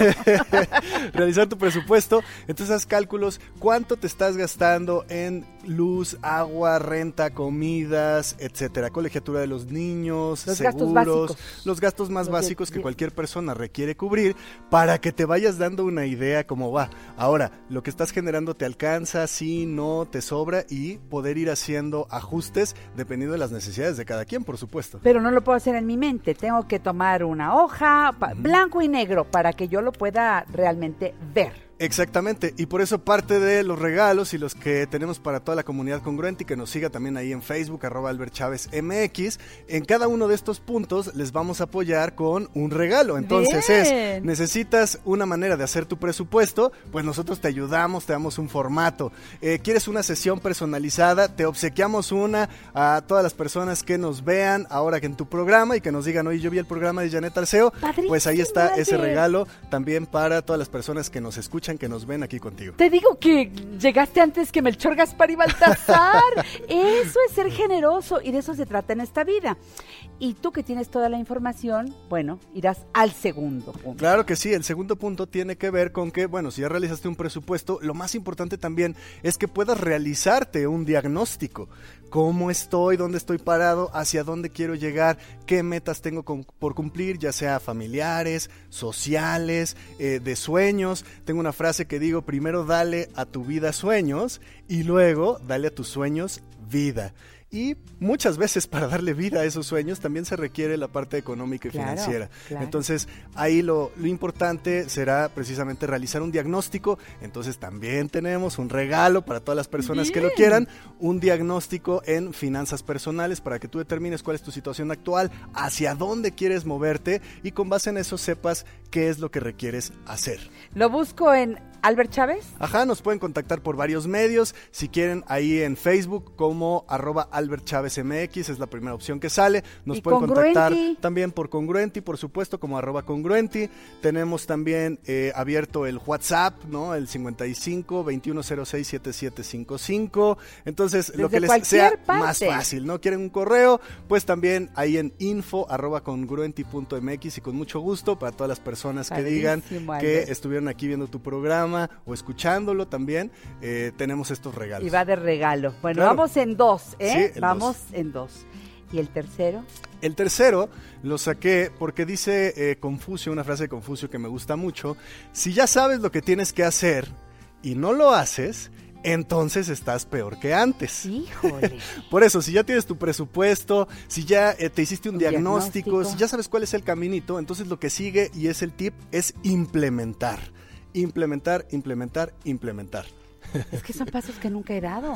S6: realizar tu presupuesto. Entonces haz cálculos, cuánto te estás gastando en luz, agua, renta, comidas, etcétera, colegiatura de los niños,
S1: Los
S6: seguros, los gastos más
S1: Los
S6: básicos que cualquier persona requiere cubrir para que te vayas dando una idea cómo va. Ahora, lo que estás generando te alcanza, sí, no, te sobra y poder ir haciendo ajustes dependiendo de las necesidades de cada quien, por supuesto.
S1: Pero no lo puedo hacer en mi mente. Tengo que tomar una hoja, blanco y negro, para que yo lo pueda realmente ver.
S6: Exactamente, y por eso parte de los regalos y los que tenemos para toda la comunidad congruente y que nos siga también ahí en Facebook, arroba Albert Chávez MX, en cada uno de estos puntos les vamos a apoyar con un regalo. Entonces es, necesitas una manera de hacer tu presupuesto, pues nosotros te ayudamos, te damos un formato. Eh, ¿Quieres una sesión personalizada? Te obsequiamos una a todas las personas que nos vean ahora que en tu programa y que nos digan, oye, yo vi el programa de Janet Arceo, pues ahí está ese regalo también para todas las personas que nos escuchan, que nos ven aquí contigo.
S1: Te digo que llegaste antes que Melchor Gaspar y Baltasar. Eso es ser generoso y de eso se trata en esta vida. Y tú que tienes toda la información, bueno, irás al segundo punto.
S6: Claro que sí, el segundo punto tiene que ver con que, bueno, si ya realizaste un presupuesto, lo más importante también es que puedas realizarte un diagnóstico. ¿Cómo estoy? ¿Dónde estoy parado? ¿Hacia dónde quiero llegar? ¿Qué metas tengo con- por cumplir? Ya sea familiares, sociales, eh, de sueños. Tengo una frase que digo, primero dale a tu vida sueños y luego dale a tus sueños vida. Y muchas veces para darle vida a esos sueños también se requiere la parte económica y
S1: Claro,
S6: financiera.
S1: claro.
S6: Entonces ahí lo, lo importante será precisamente realizar un diagnóstico. Entonces también tenemos un regalo para todas las personas que lo quieran, un diagnóstico en finanzas personales para que tú determines cuál es tu situación actual, hacia dónde quieres moverte y con base en eso sepas qué es lo que requieres hacer.
S1: Lo busco en Albert Chávez.
S6: Ajá, nos pueden contactar por varios medios. Si quieren, ahí en Facebook como arroba Albert Chávez MX, es la primera opción que sale. Nos pueden contactar también por Congruenti, por supuesto, como arroba Congruenti. Tenemos también eh, abierto el WhatsApp, ¿no? El 55 2106 7755. Entonces, lo que les sea
S1: parte.
S6: más fácil, ¿no? ¿Quieren un correo? Pues también ahí en info arroba congruenti.mx y con mucho gusto para todas las personas que digan que estuvieron aquí viendo tu programa o escuchándolo también, eh, tenemos estos regalos.
S1: Y va de regalo. Bueno,
S6: Claro.
S1: vamos en dos, ¿eh?
S6: Sí,
S1: vamos en dos. ¿Y el tercero?
S6: El tercero lo saqué porque dice eh, Confucio, una frase de Confucio que me gusta mucho, si ya sabes lo que tienes que hacer y no lo haces, entonces estás peor que antes.
S1: Híjole.
S6: Por eso, si ya tienes tu presupuesto, si ya eh, te hiciste un,
S1: Un
S6: diagnóstico,
S1: diagnóstico.
S6: si ya sabes cuál es el caminito, entonces lo que sigue y es el tip es implementar. Implementar, implementar, implementar.
S1: Es que son pasos que nunca he dado.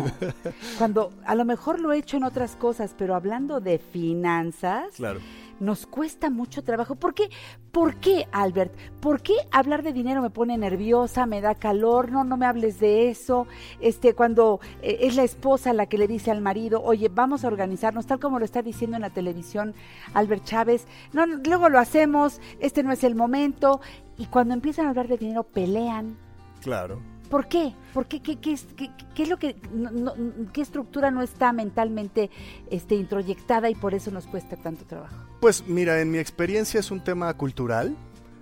S1: Cuando a lo mejor lo he hecho en otras cosas, pero hablando de finanzas,
S6: Claro.
S1: Nos cuesta mucho trabajo. ¿Por qué? ¿Por qué, Albert? ¿Por qué hablar de dinero me pone nerviosa, me da calor? No, no me hables de eso. Este, cuando eh, es la esposa la que le dice al marido, oye, vamos a organizarnos, tal como lo está diciendo en la televisión Albert Chávez. No, no, luego lo hacemos, este no es el momento. Y cuando empiezan a hablar de dinero, pelean.
S6: Claro.
S1: ¿Por qué? ¿Por qué? ¿Qué, qué qué- qué es lo que, no- no- qué estructura no está mentalmente este, introyectada y por eso nos cuesta tanto trabajo?
S6: Pues mira, en mi experiencia es un tema cultural.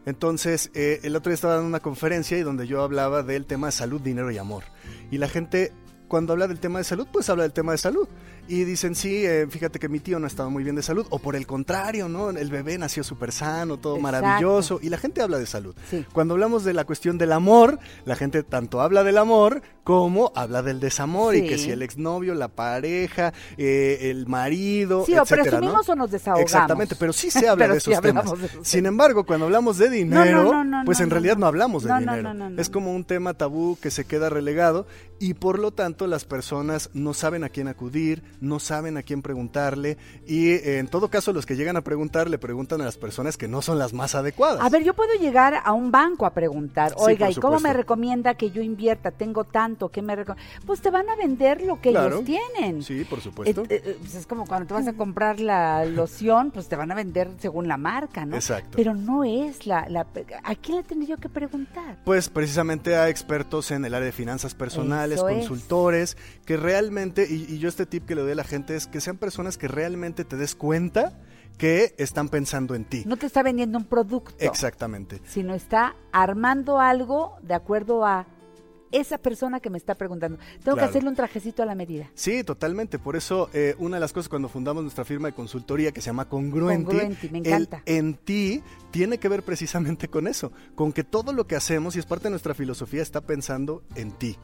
S6: Entonces, eh, el otro día estaba dando una conferencia y donde yo hablaba del tema de salud, dinero y amor. Y la gente, cuando habla del tema de salud, pues habla del tema de salud. Y dicen, sí, eh, fíjate que mi tío no estaba muy bien de salud. O por el contrario, ¿no? El bebé nació súper sano, todo
S1: Exacto.
S6: maravilloso. Y la gente habla de salud.
S1: Sí.
S6: Cuando hablamos de la cuestión del amor, la gente tanto habla del amor como habla del desamor. Y que si el exnovio, la pareja, eh, el marido,
S1: Sí, o
S6: etcétera, ¿no?
S1: presumimos o nos desahogamos.
S6: Exactamente, pero sí se habla de
S1: sí
S6: esos temas.
S1: de
S6: Sin embargo, cuando hablamos de dinero,
S1: No, no, no, no,
S6: pues en
S1: no,
S6: realidad
S1: no.
S6: no hablamos de
S1: No, no,
S6: dinero.
S1: no, no, no.
S6: Es como un tema tabú que se queda relegado y por lo tanto las personas no saben a quién acudir, no saben a quién preguntarle y eh, en todo caso los que llegan a preguntar le preguntan a las personas que no son las más adecuadas.
S1: A ver, yo puedo llegar a un banco a preguntar, oiga, ¿y cómo me recomienda que yo invierta? Tengo tanto, ¿qué me recomienda? Pues te van a vender lo que
S6: Claro.
S1: ellos tienen.
S6: Sí, por supuesto.
S1: Eh, eh, pues es como cuando te vas a comprar la loción, pues te van a vender según la marca, ¿no?
S6: Exacto.
S1: Pero no es la, la... ¿A quién le tendría yo que preguntar?
S6: Pues precisamente a expertos en el área de finanzas personales,
S1: Eso es.
S6: consultores, que realmente, y, y yo este tip que le doy a la gente es que sean personas que realmente te des cuenta que están pensando en ti.
S1: No te está vendiendo un producto.
S6: Exactamente.
S1: sino está armando algo de acuerdo a esa persona que me está preguntando. Tengo
S6: Claro.
S1: que hacerle un trajecito a la medida.
S6: Sí, totalmente. Por eso, eh, una de las cosas cuando fundamos nuestra firma de consultoría que se llama Congruenti,
S1: Congruenti, me
S6: el
S1: encanta.
S6: en ti tiene que ver precisamente con eso, con que todo lo que hacemos y es parte de nuestra filosofía está pensando en ti.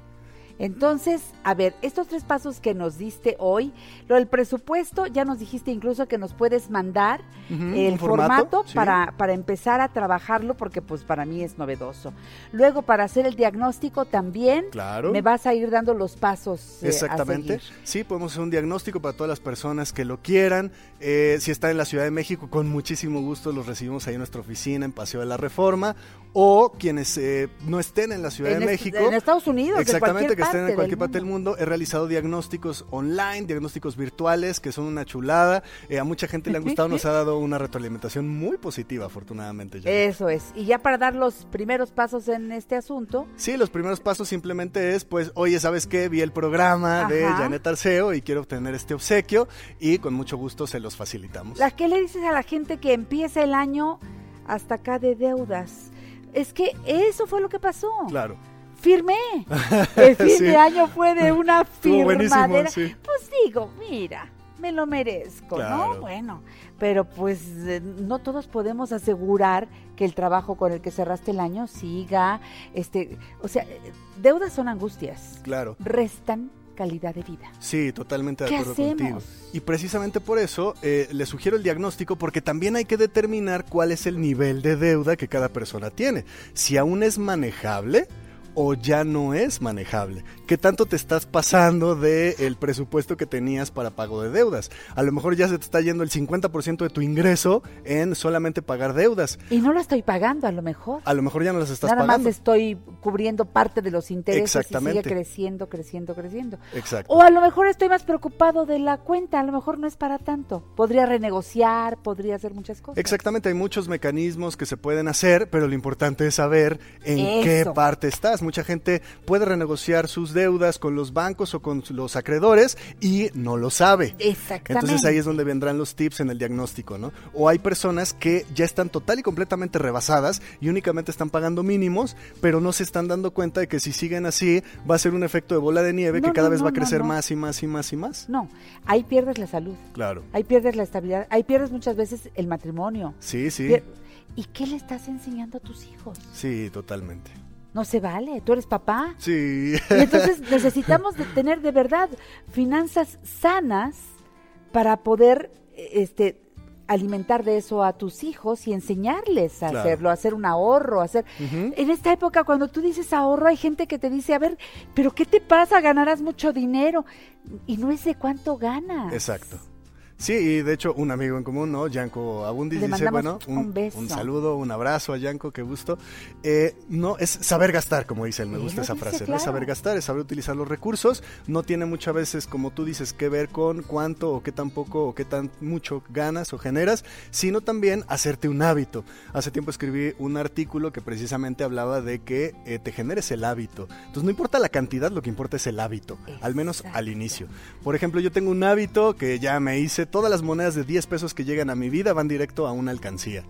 S1: Entonces, a ver, estos tres pasos que nos diste hoy, lo del presupuesto, ya nos dijiste incluso que nos puedes mandar el formato,
S6: sí.
S1: para, para empezar a trabajarlo, porque pues para mí es novedoso. Luego, para hacer el diagnóstico también,
S6: Claro.
S1: me vas a ir dando los pasos. eh,
S6: Exactamente. Sí, podemos hacer un diagnóstico para todas las personas que lo quieran. Eh, si están en la Ciudad de México, con muchísimo gusto los recibimos ahí en nuestra oficina en Paseo de la Reforma. O quienes eh, no estén en la Ciudad
S1: En
S6: de México.
S1: en Estados Unidos, en
S6: Exactamente, que estén en cualquier
S1: del
S6: parte del mundo. He realizado diagnósticos online, diagnósticos virtuales, que son una chulada. Eh, a mucha gente le han gustado, nos ha dado una retroalimentación muy positiva, afortunadamente.
S1: Eso es. Y ya para dar los primeros pasos en este asunto,
S6: Sí, los primeros pasos simplemente es, pues, oye, ¿sabes qué? Vi el programa de. Janet Arceo y quiero obtener este obsequio y con mucho gusto se los facilitamos.
S1: ¿La qué le dices a la gente que empieza el año hasta acá de deudas? Es que eso fue lo que pasó.
S6: Claro.
S1: Firmé. El fin
S6: Sí.
S1: de año fue de una firmadera.
S6: sí.
S1: Pues digo, mira, me lo merezco,
S6: Claro.
S1: ¿no? Bueno, pero pues eh, no todos podemos asegurar que el trabajo con el que cerraste el año siga, este, o sea, eh, deudas son angustias,
S6: Claro.
S1: restan calidad de vida.
S6: Sí, totalmente de
S1: ¿Qué
S6: acuerdo
S1: hacemos?
S6: contigo. Y precisamente por eso eh, le sugiero el diagnóstico porque también hay que determinar cuál es el nivel de deuda que cada persona tiene. Si aún es manejable o ya no es manejable. ¿Qué tanto te estás pasando del presupuesto que tenías para pago de deudas? A lo mejor ya se te está yendo el 50% de tu ingreso en solamente pagar deudas.
S1: Y no lo estoy pagando a lo mejor.
S6: A lo mejor ya no las estás
S1: Nada
S6: pagando.
S1: más estoy cubriendo parte de los intereses y
S6: Exactamente.
S1: sigue creciendo, creciendo, creciendo.
S6: Exacto.
S1: O a lo mejor estoy más preocupado de la cuenta, a lo mejor no es para tanto. Podría renegociar, podría hacer muchas cosas.
S6: Exactamente, hay muchos mecanismos que se pueden hacer, pero lo importante es saber en qué parte estás. Mucha gente puede renegociar sus deudas con los bancos o con los acreedores y no lo sabe.
S1: Exactamente.
S6: Entonces ahí es donde vendrán los tips en el diagnóstico, ¿no? O hay personas que ya están total y completamente rebasadas y únicamente están pagando mínimos, pero no se están dando cuenta de que si siguen así va a ser un efecto de bola de nieve
S1: No,
S6: que cada
S1: no,
S6: vez va a crecer
S1: no.
S6: más y más y más y más.
S1: No, ahí pierdes la salud,
S6: Claro.
S1: ahí pierdes la estabilidad, ahí pierdes muchas veces el matrimonio.
S6: Sí, sí.
S1: Pier- ¿Y qué le estás enseñando a tus hijos?
S6: Sí, totalmente.
S1: No se vale, tú eres papá.
S6: Sí.
S1: Y entonces necesitamos de tener de verdad finanzas sanas para poder este alimentar de eso a tus hijos y enseñarles a
S6: Claro.
S1: hacerlo, a hacer un ahorro, hacer en esta época cuando tú dices ahorro hay gente que te dice, a ver, pero ¿qué te pasa? Ganarás mucho dinero y no es de cuánto ganas.
S6: Exacto. Sí, y de hecho un amigo en común, ¿no? Yanko Abundis
S1: Le
S6: dice, bueno,
S1: un beso.
S6: saludo, un abrazo a Yanko, qué gusto. Eh, no, es saber gastar, como dice él, me gusta esa
S1: dice,
S6: frase, ¿no? Es saber gastar, es saber utilizar los recursos, no tiene muchas veces, como tú dices, que ver con cuánto o qué tan poco o qué tan mucho ganas o generas, sino también hacerte un hábito. Hace tiempo escribí un artículo que precisamente hablaba de que eh, te generes el hábito. Entonces no importa la cantidad, lo que importa es el hábito, al menos al inicio. Por ejemplo, yo tengo un hábito que ya me hice, todas las monedas de 10 pesos que llegan a mi vida van directo a una alcancía.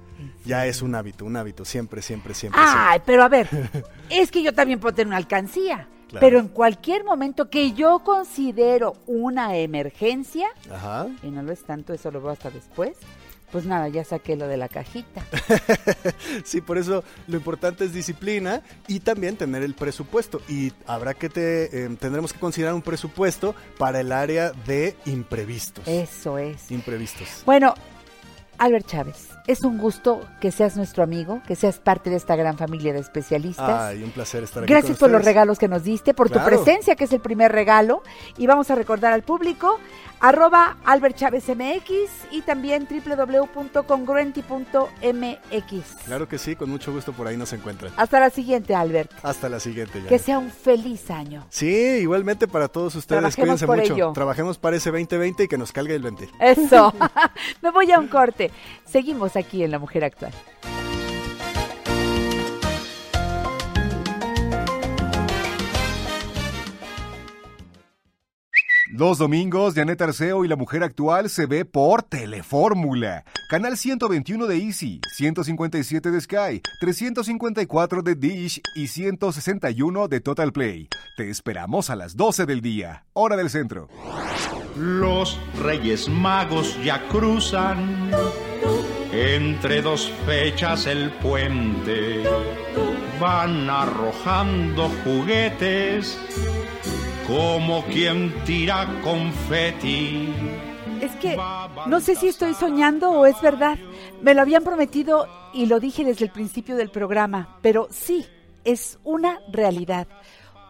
S6: Ya es un hábito, un hábito, siempre, siempre, siempre.
S1: Ay, pero a ver, es que yo también puedo tener una alcancía.
S6: Claro.
S1: Pero en cualquier momento que yo considero una emergencia.
S6: Ajá.
S1: y no lo es tanto, eso lo veo hasta después, pues nada, ya saqué lo de la cajita.
S6: Sí, por eso lo importante es disciplina y también tener el presupuesto. Y habrá que te, eh, tendremos que considerar un presupuesto para el área de imprevistos.
S1: Eso es.
S6: Imprevistos.
S1: Bueno, Albert Chávez, es un gusto que seas nuestro amigo, que seas parte de esta gran familia de especialistas.
S6: Ay, un placer estar aquí.
S1: Gracias
S6: con
S1: por los regalos que nos diste, por tu presencia, que es el primer regalo. Y vamos a recordar al público, arroba Albert Chávez MX y también www.congruenti.mx.
S6: Claro que sí, con mucho gusto por ahí nos encuentran.
S1: Hasta la siguiente, Albert.
S6: Hasta la siguiente.
S1: Que
S6: Janet.
S1: sea un feliz año.
S6: Sí, igualmente para todos ustedes.
S1: Trabajemos
S6: Cuídense
S1: por
S6: mucho.
S1: ello.
S6: Trabajemos para ese 2020 y que nos calgue el 20.
S1: Eso. Me voy a un corte. Seguimos aquí en La Mujer Actual.
S3: Los domingos, Janet Arceo y la mujer actual se ve por Telefórmula. Canal 121 de Easy, 157 de Sky, 354 de Dish y 161 de Total Play. Te esperamos a las 12 del día, hora del centro.
S7: Los Reyes Magos ya cruzan entre dos fechas el puente. Van arrojando juguetes como quien tira confeti.
S1: Es que no sé si estoy soñando o es verdad. Me lo habían prometido y lo dije desde el principio del programa, pero sí, es una realidad.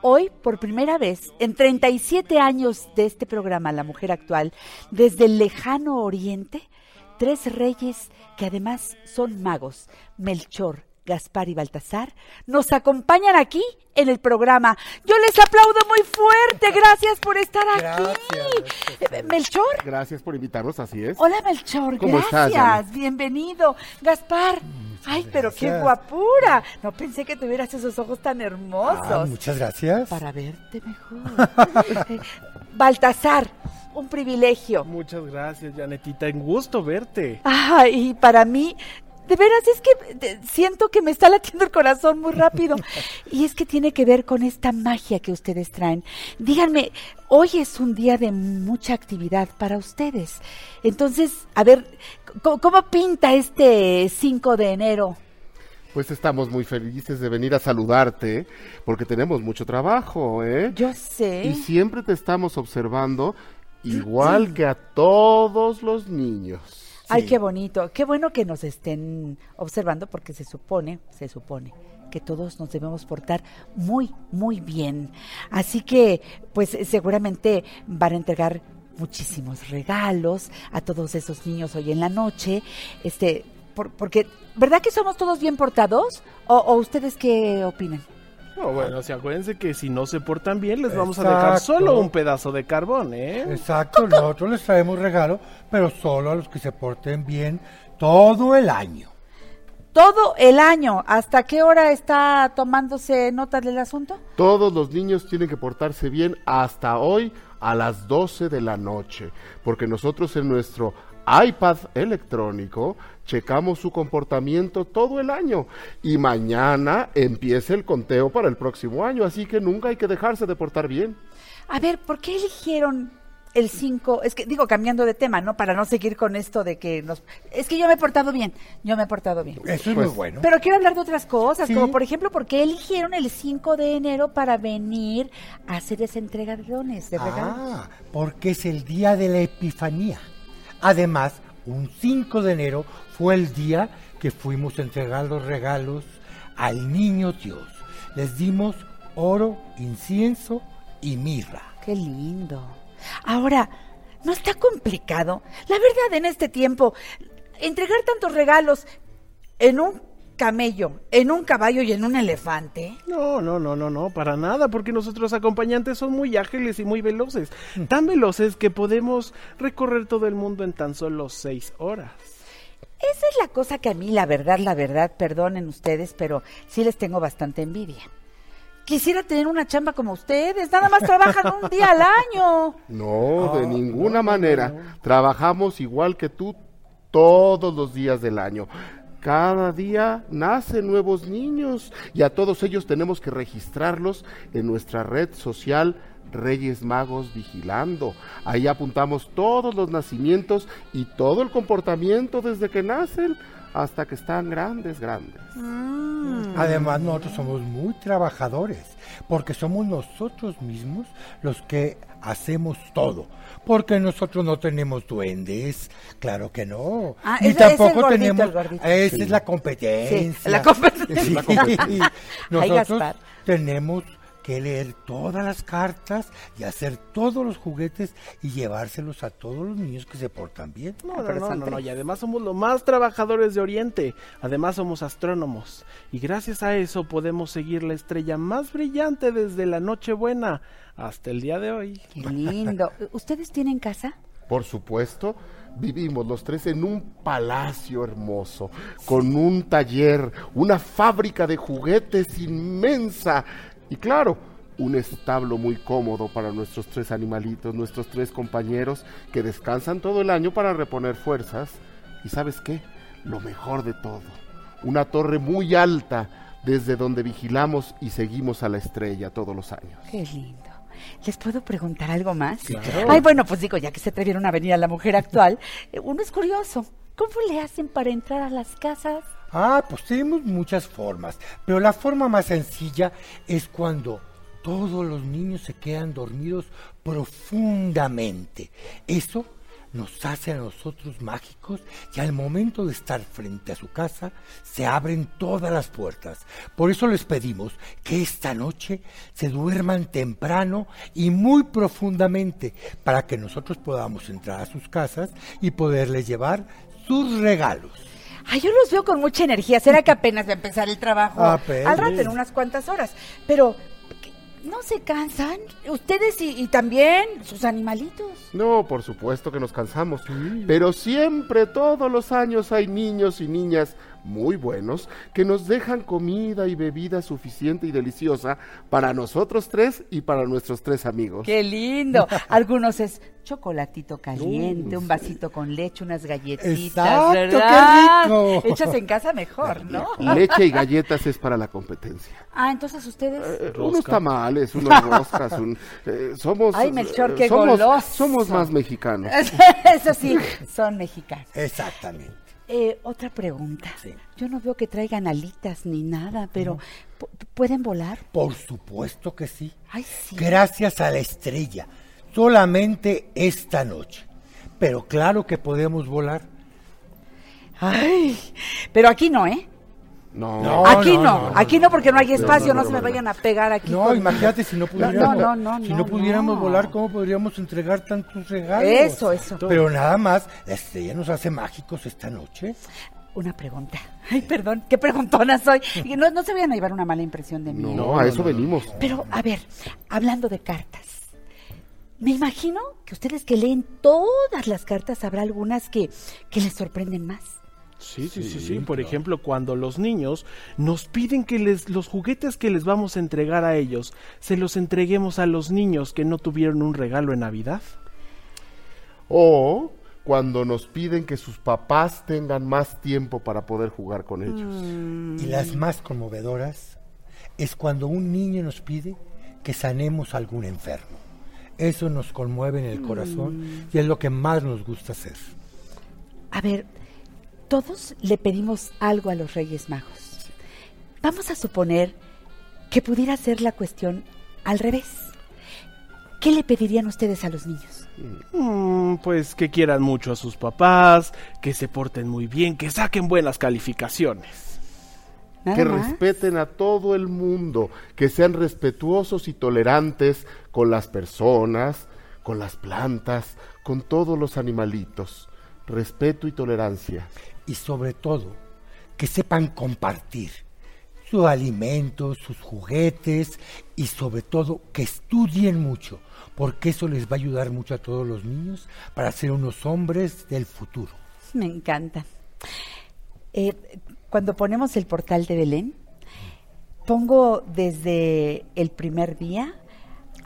S1: Hoy, por primera vez, en 37 años de este programa, La Mujer Actual, desde el lejano oriente, tres reyes que además son magos, Melchor, Gaspar y Baltasar, nos acompañan aquí en el programa. Yo les aplaudo muy fuerte. Gracias por estar aquí. Eh, Melchor.
S8: Gracias por invitarnos, así es.
S1: Hola Melchor,
S8: ¿Cómo estás,
S1: gracias,
S8: Janet?
S1: bienvenido. Gaspar, ay, pero qué guapura. No pensé que tuvieras esos ojos tan hermosos.
S9: Ah, muchas gracias.
S1: Para verte mejor. Eh, Baltasar, un privilegio.
S10: Muchas gracias, Janetita. Un gusto verte.
S1: Ay, y para mí, de veras es que de- siento que me está latiendo el corazón muy rápido. Y es que tiene que ver con esta magia que ustedes traen. Díganme, hoy es un día de mucha actividad para ustedes. Entonces, a ver, ¿cómo, cómo pinta este 5 de enero?
S8: Pues estamos muy felices de venir a saludarte porque tenemos mucho trabajo, ¿eh?
S1: Yo sé.
S8: Y siempre te estamos observando igual que a todos los niños.
S1: Ay, qué bonito. Qué bueno que nos estén observando porque se supone, se supone que todos nos debemos portar muy, muy bien. Así que, pues seguramente van a entregar muchísimos regalos a todos esos niños hoy en la noche. Este, por- porque, ¿verdad que somos todos bien portados? ¿O, o ustedes qué opinan?
S10: No, bueno, si acuérdense que si no se portan bien, les vamos a dejar solo un pedazo de carbón, ¿eh?
S9: Exacto, nosotros les traemos regalo, pero solo a los que se porten bien todo el año.
S1: Todo el año. ¿Hasta qué hora está tomándose nota del asunto?
S8: Todos los niños tienen que portarse bien hasta hoy a las 12 de la noche, porque nosotros en nuestro iPad electrónico checamos su comportamiento todo el año y mañana empieza el conteo para el próximo año, así que nunca hay que dejarse de portar bien.
S1: A ver, ¿por qué eligieron el 5? Es que digo, cambiando de tema, ¿no? Para no seguir con esto de que nos... Es que yo me he portado bien, yo me he portado bien.
S9: Eso es muy bueno.
S1: Pero quiero hablar de otras cosas,
S9: Sí.
S1: como por ejemplo, ¿por qué eligieron el 5 de enero para venir a hacer esa entrega de dones, de regalos?
S9: Ah, porque es el día de la Epifanía. Además, un 5 de enero fue el día que fuimos a entregar los regalos al niño Dios. Les dimos oro, incienso y mirra.
S1: Qué lindo. Ahora, ¿No está complicado? La verdad, en este tiempo, entregar tantos regalos en un camello, en un caballo y en un elefante.
S10: No, no, no, no, no, para nada, porque nuestros acompañantes son muy ágiles y muy veloces. Tan veloces que podemos recorrer todo el mundo en tan solo seis horas.
S1: Esa es la cosa que a mí, la verdad, la verdad, perdonen ustedes, pero sí les tengo bastante envidia. Quisiera tener una chamba como ustedes, nada más trabajan un día al año.
S8: No, de ninguna manera. Trabajamos igual que tú todos los días del año. Cada día nacen nuevos niños y a todos ellos tenemos que registrarlos en nuestra red social Reyes Magos Vigilando. Ahí apuntamos todos los nacimientos y todo el comportamiento desde que nacen hasta que están grandes, grandes.
S9: Además, nosotros somos muy trabajadores, porque somos nosotros mismos los que hacemos todo. Porque nosotros no tenemos duendes, claro que no.
S1: Ah,
S9: Ni
S1: ese- ese es el
S9: tampoco
S1: gordito,
S9: tenemos.
S1: el gordito.
S9: Esa
S1: Sí.
S9: es la competencia.
S1: Sí, la competencia.
S9: Sí.
S1: La competencia. Ay,
S9: Nosotros tenemos que leer todas las cartas y hacer todos los juguetes y llevárselos a todos los niños que se portan bien.
S10: No, no, no, no, no, y además somos los más trabajadores de Oriente. Además somos astrónomos. Y gracias a eso podemos seguir la estrella más brillante desde la Nochebuena hasta el día de hoy.
S1: Qué lindo. ¿Ustedes tienen casa?
S8: Por supuesto, vivimos los tres en un palacio hermoso, con un taller, una fábrica de juguetes inmensa y claro, un establo muy cómodo para nuestros tres animalitos, nuestros tres compañeros que descansan todo el año para reponer fuerzas. ¿Y sabes qué? Lo mejor de todo, una torre muy alta desde donde vigilamos y seguimos a la estrella todos los años.
S1: Qué lindo. ¿Les puedo preguntar algo más?
S8: Claro.
S1: Ay, bueno, pues digo, ya que se atrevieron a venir a la mujer actual, eh, uno es curioso. ¿Cómo le hacen para entrar a las casas?
S9: Ah, pues tenemos muchas formas, pero la forma más sencilla es cuando todos los niños se quedan dormidos profundamente. Eso nos hace a nosotros mágicos y al momento de estar frente a su casa se abren todas las puertas. Por eso les pedimos que esta noche se duerman temprano y muy profundamente para que nosotros podamos entrar a sus casas y poderles llevar sus regalos.
S1: Ay, yo los veo con mucha energía. Será que apenas va a empezar el trabajo
S9: Apenas.
S1: al rato, en unas cuantas horas. Pero. ¿no se cansan? Ustedes y, y también sus animalitos.
S8: No, por supuesto que nos cansamos, pero siempre, todos los años hay niños y niñas muy buenos que nos dejan comida y bebida suficiente y deliciosa para nosotros tres y para nuestros tres amigos.
S1: ¡Qué lindo! Algunos es chocolatito caliente, un vasito con leche, unas galletitas,
S8: Exacto, qué
S1: ¿verdad?
S8: rico.
S1: Hechas en casa mejor, ¿no?
S8: Leche y galletas es para la competencia.
S1: Ah, entonces ustedes...
S8: Eh, unos tamales, unos roscas, un- eh, somos...
S1: Ay, Melchor,
S8: eh,
S1: qué
S8: somos,
S1: goloso.
S8: somos más mexicanos.
S1: Eso sí, son mexicanos.
S9: Exactamente.
S1: Eh, otra pregunta. Yo no veo que traigan alitas ni nada, pero ¿pu- ¿pueden volar?
S9: Por supuesto que sí.
S1: Ay, sí.
S9: Gracias a la estrella. Solamente esta noche. Pero claro que podemos volar.
S1: Ay, pero aquí no, ¿eh?
S8: No,
S1: aquí no, aquí no porque no hay espacio, no,
S9: no, no,
S1: se me
S9: no,
S1: vayan a pegar aquí.
S9: No,
S1: con-
S9: imagínate si no
S1: No,
S9: pudiéramos,
S1: no, no, no,
S9: si no,
S1: no,
S9: pudiéramos
S1: no.
S9: volar, ¿cómo podríamos entregar tantos regalos?
S1: Eso, eso.
S9: Pero nada más, la estrella nos hace mágicos esta noche.
S1: Una pregunta. Ay, perdón, qué preguntona soy. Y No, no se vayan a llevar una mala impresión de mí.
S8: No, a eso venimos.
S1: Pero, a ver, hablando de cartas, me imagino que ustedes que leen todas las cartas habrá algunas que, que les sorprenden más.
S10: Sí, sí, sí, sí. Por ejemplo, cuando los niños nos piden que les, los juguetes que les vamos a entregar a ellos, se los entreguemos a los niños que no tuvieron un regalo en Navidad.
S8: O cuando nos piden que sus papás tengan más tiempo para poder jugar con ellos.
S9: Y las más conmovedoras es cuando un niño nos pide que sanemos a algún enfermo. Eso nos conmueve en el corazón y es lo que más nos gusta hacer.
S1: A ver, todos le pedimos algo a los Reyes Magos. Vamos a suponer que pudiera ser la cuestión al revés. ¿Qué le pedirían ustedes a los niños?
S10: Mm, pues que quieran mucho a sus papás, que se porten muy bien, que saquen buenas calificaciones.
S8: que respeten a todo el mundo, que sean respetuosos y tolerantes con las personas, con las plantas, con todos los animalitos. Respeto y tolerancia.
S9: Y sobre todo, que sepan compartir sus alimentos, sus juguetes y sobre todo que estudien mucho, porque eso les va a ayudar mucho a todos los niños para ser unos hombres del futuro.
S1: Me encanta. Eh, cuando ponemos el portal de Belén, pongo desde el primer día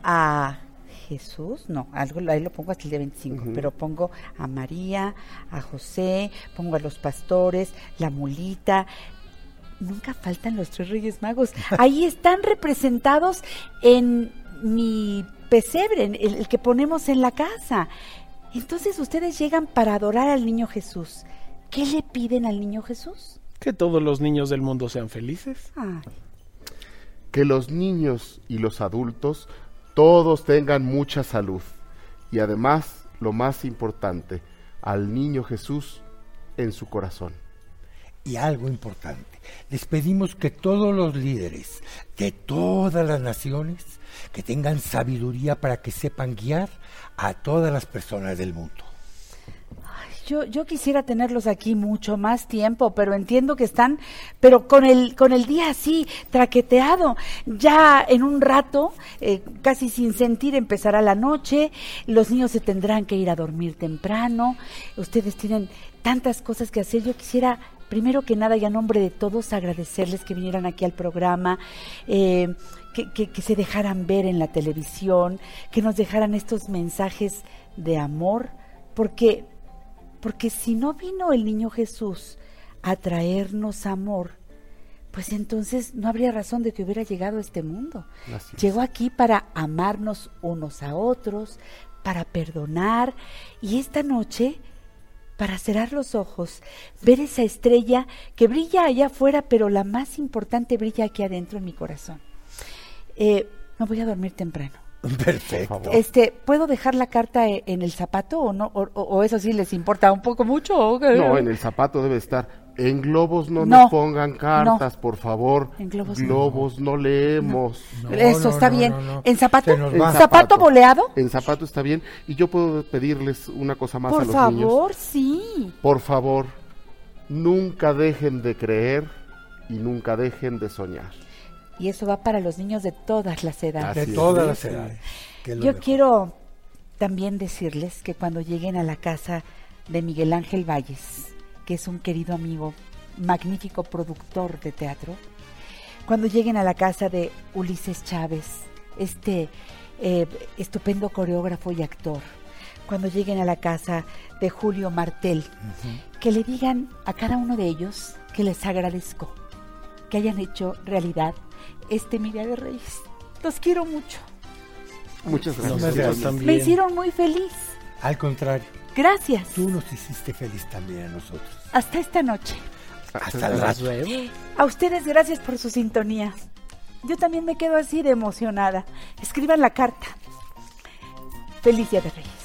S1: a Jesús, no, algo ahí lo pongo hasta el día 25, pero pongo a María, a José, pongo a los pastores, la mulita. Nunca faltan los tres reyes magos. Ahí están representados en mi pesebre, en el, el que ponemos en la casa. Entonces ustedes llegan para adorar al niño Jesús. ¿Qué le piden al niño Jesús?
S10: Que todos los niños del mundo sean felices.
S1: Ah,
S8: Que los niños y los adultos todos tengan mucha salud. Y además, lo más importante, al niño Jesús en su corazón.
S9: Y algo importante, les pedimos que todos los líderes de todas las naciones que tengan sabiduría para que sepan guiar a todas las personas del mundo.
S1: Yo, yo quisiera tenerlos aquí mucho más tiempo, pero entiendo que están, pero con el, con el día así, traqueteado. Ya en un rato, eh, casi sin sentir, empezará la noche, los niños se tendrán que ir a dormir temprano, ustedes tienen tantas cosas que hacer. Yo quisiera, primero que nada, y a nombre de todos, agradecerles que vinieran aquí al programa. eh, que, se dejaran ver en la televisión, que nos dejaran estos mensajes de amor, porque porque si no vino el niño Jesús a traernos amor, pues entonces no habría razón de que hubiera llegado a este mundo.
S8: Así es.
S1: Llegó aquí para amarnos unos a otros, para perdonar y esta noche para cerrar los ojos, ver esa estrella que brilla allá afuera, pero la más importante brilla aquí adentro en mi corazón. Eh, me voy a dormir temprano.
S9: Perfecto.
S1: Este, ¿puedo dejar la carta e- en el zapato o no? O, o- o eso sí les importa un poco mucho? o qué?
S8: No, en el zapato debe estar. En globos no,
S1: No,
S8: nos pongan cartas, por favor.
S1: En globos no.
S8: globos no, leemos.
S1: Eso está bien. ¿En zapato?
S8: En.
S1: ¿Zapato boleado?
S8: En zapato está bien. Y yo puedo pedirles una cosa más a
S1: Por
S8: los
S1: favor,
S8: niños.
S1: sí.
S8: Por favor, nunca dejen de creer y nunca dejen de soñar.
S1: Y eso va para los niños de todas las edades.
S9: De
S8: Así
S9: todas las edades.
S1: Yo
S9: mejor.
S1: quiero también decirles que cuando lleguen a la casa de Miguel Ángel Valles, que es un querido amigo, magnífico productor de teatro, cuando lleguen a la casa de Ulises Chávez, este eh, estupendo coreógrafo y actor, cuando lleguen a la casa de Julio Martel, que le digan a cada uno de ellos que les agradezco, que hayan hecho realidad este Mi Día de Reyes. Los quiero mucho.
S8: Muchas gracias.
S10: Nosotros
S9: gracias.
S10: también.
S1: Me hicieron muy feliz.
S9: Al contrario,
S1: Gracias.
S9: tú nos hiciste feliz también a nosotros.
S1: Hasta esta noche.
S9: Hasta rato.
S10: vemos.
S1: A ustedes gracias por su sintonía. Yo también me quedo así de emocionada. Escriban la carta. Feliz Día de Reyes.